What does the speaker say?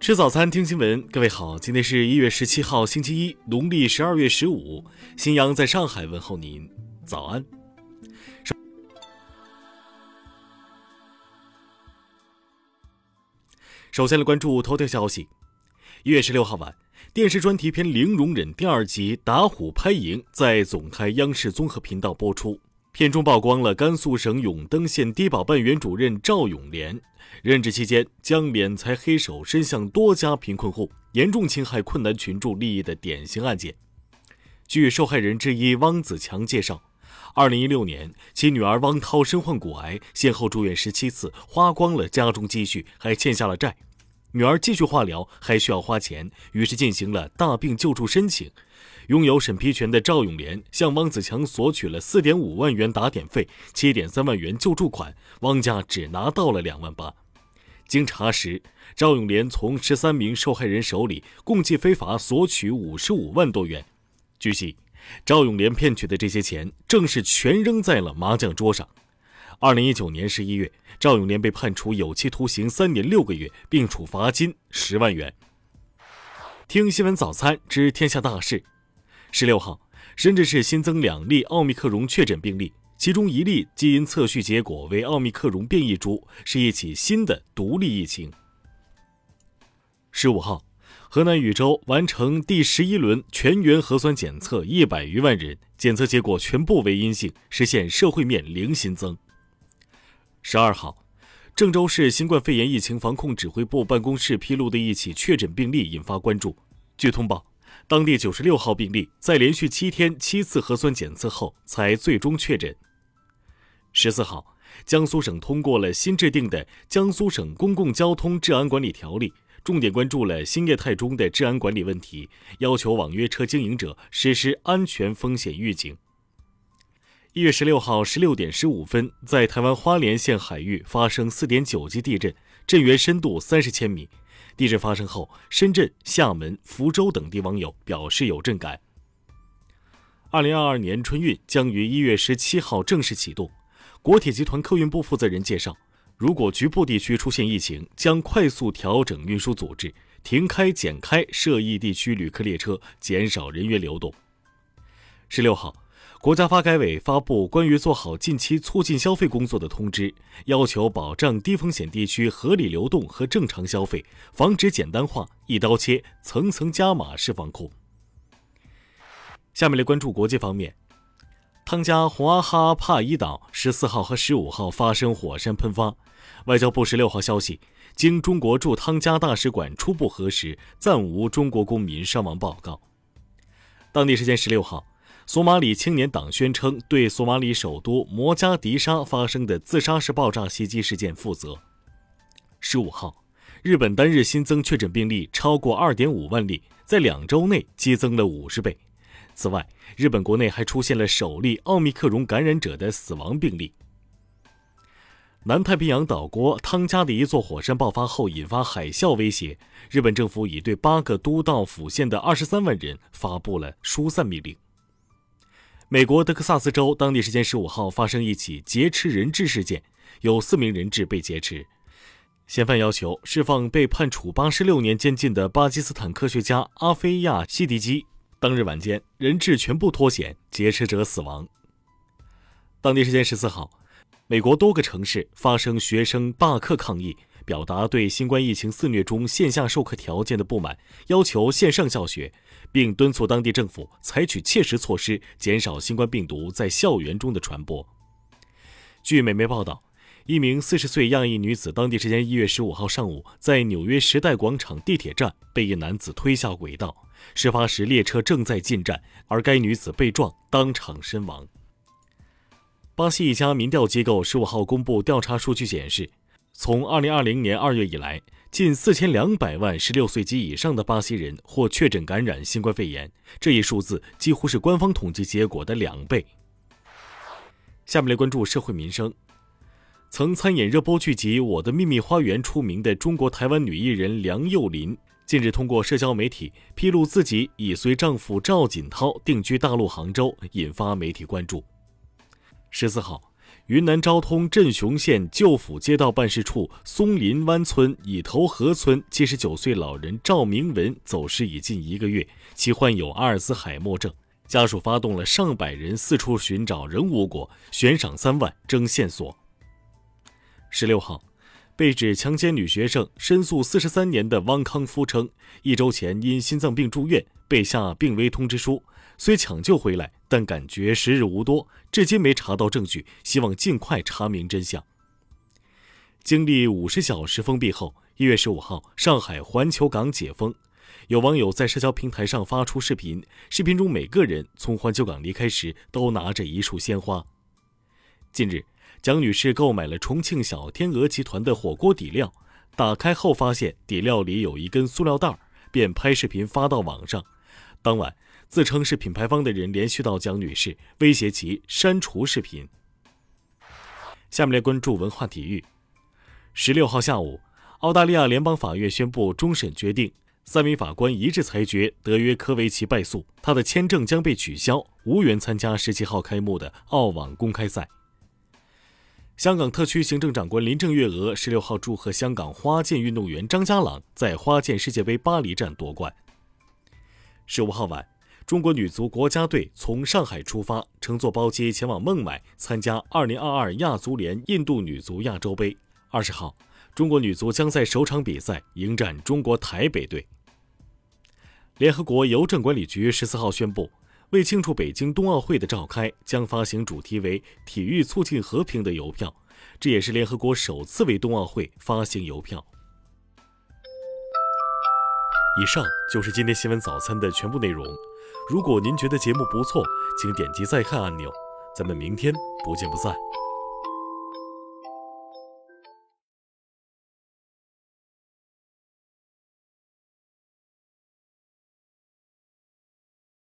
吃早餐，听新闻。各位好，今天是一月十七号，星期一，农历十二月十五。新阳在上海问候您，早安。首先来关注头条消息。一月十六号晚，电视专题片《零容忍》第二集《打虎拍蝇》在总台央视综合频道播出。片中曝光了甘肃省永登县低保办原主任赵永莲。任职期间，将敛财黑手伸向多家贫困户，严重侵害困难群众利益的典型案件。据受害人之一汪子强介绍，二零一六年，其女儿汪涛身患骨癌，先后住院十七次，花光了家中积蓄，还欠下了债。女儿继续化疗还需要花钱，于是进行了大病救助申请。拥有审批权的赵永莲向汪子强索取了四点五万元打点费、七点三万元救助款，汪家只拿到了两万八。经查实，赵永莲从十三名受害人手里共计非法索取五十五万多元。据悉，赵永莲骗取的这些钱正是全扔在了麻将桌上。二零一九年十一月，赵永莲被判处有期徒刑三年六个月，并处罚金十万元。听新闻早餐知天下大事。十六号，深圳市新增两例奥密克戎确诊病例。其中一例基因测序结果为奥密克戎变异株，是一起新的独立疫情。十五号，河南禹州完成第十一轮全员核酸检测，一百余万人检测结果全部为阴性，实现社会面零新增。十二号，郑州市新冠肺炎疫情防控指挥部办公室披露的一起确诊病例引发关注。据通报，当地九十六号病例在连续七天七次核酸检测后才最终确诊。十四号，江苏省通过了新制定的《江苏省公共交通治安管理条例》，重点关注了新业态中的治安管理问题，要求网约车经营者实施安全风险预警。一月十六号十六点十五分，在台湾花莲县海域发生四点九级地震，震源深度三十千米。地震发生后，深圳、厦门、福州等地网友表示有震感。二零二二年春运将于一月十七号正式启动。国铁集团客运部负责人介绍，如果局部地区出现疫情，将快速调整运输组织，停开减开涉疫地区旅客列车，减少人员流动。十六号，国家发改委发布关于做好近期促进消费工作的通知，要求保障低风险地区合理流动和正常消费，防止简单化、一刀切、层层加码式防控。下面来关注国际方面。汤加洪阿哈帕伊岛十四号和十五号发生火山喷发。外交部十六号消息，经中国驻汤加大使馆初步核实，暂无中国公民伤亡报告。当地时间十六号，索马里青年党宣称对索马里首都摩加迪沙发生的自杀式爆炸袭击事件负责。十五号，日本单日新增确诊病例超过二点五万例，在两周内激增了五十倍。此外，日本国内还出现了首例奥密克戎感染者的死亡病例。南太平洋岛国汤加的一座火山爆发后引发海啸威胁，日本政府已对八个都道府县的二十三万人发布了疏散命令。美国德克萨斯州当地时间十五号发生一起劫持人质事件，有四名人质被劫持，嫌犯要求释放被判处八十六年监禁的巴基斯坦科学家阿菲亚·西迪基。当日晚间，人质全部脱险，劫持者死亡。当地时间十四号，美国多个城市发生学生罢课抗议，表达对新冠疫情肆虐中线下授课条件的不满，要求线上教学，并敦促当地政府采取切实措施，减少新冠病毒在校园中的传播。据美媒报道。一名四十岁亚裔女子，当地时间一月十五号上午，在纽约时代广场地铁站被一男子推下轨道。事发时，列车正在进站，而该女子被撞，当场身亡。巴西一家民调机构十五号公布调查数据显示，从二零二零年二月以来，近四千两百万十六岁及以上的巴西人或确诊感染新冠肺炎，这一数字几乎是官方统计结果的两倍。下面来关注社会民生。曾参演热播剧集《我的秘密花园》出名的中国台湾女艺人梁又琳，近日通过社交媒体披露自己已随丈夫赵锦涛定居大陆杭州，引发媒体关注。十四号，云南昭通镇雄县旧府街道办事处松林湾村以头河村七十九岁老人赵明文走失已近一个月，其患有阿尔兹海默症，家属发动了上百人四处寻找，仍无果，悬赏三万征线索。十六号，被指强奸女学生、申诉四十三年的汪康夫称，一周前因心脏病住院，被下病危通知书。虽抢救回来，但感觉时日无多，至今没查到证据，希望尽快查明真相。经历五十小时封闭后，一月十五号，上海环球港解封，有网友在社交平台上发出视频，视频中每个人从环球港离开时都拿着一束鲜花。近日，蒋女士购买了重庆小天鹅集团的火锅底料，打开后发现底料里有一根塑料袋，便拍视频发到网上。当晚。自称是品牌方的人联系到蒋女士，威胁其删除视频。下面来关注文化体育。十六号下午，澳大利亚联邦法院宣布终审决定，三名法官一致裁决德约科维奇败诉，他的签证将被取消，无缘参加十七号开幕的澳网公开赛。香港特区行政长官林郑月娥十六号祝贺香港花剑运动员张家朗在花剑世界杯巴黎站夺冠。十五号晚。中国女足国家队从上海出发，乘坐包机前往孟买参加2022亚足联印度女足亚洲杯。二十号，中国女足将在首场比赛迎战中国台北队。联合国邮政管理局十四号宣布，为庆祝北京冬奥会的召开，将发行主题为“体育促进和平”的邮票，这也是联合国首次为冬奥会发行邮票。以上就是今天新闻早餐的全部内容。如果您觉得节目不错，请点击再看按钮。咱们明天不见不散。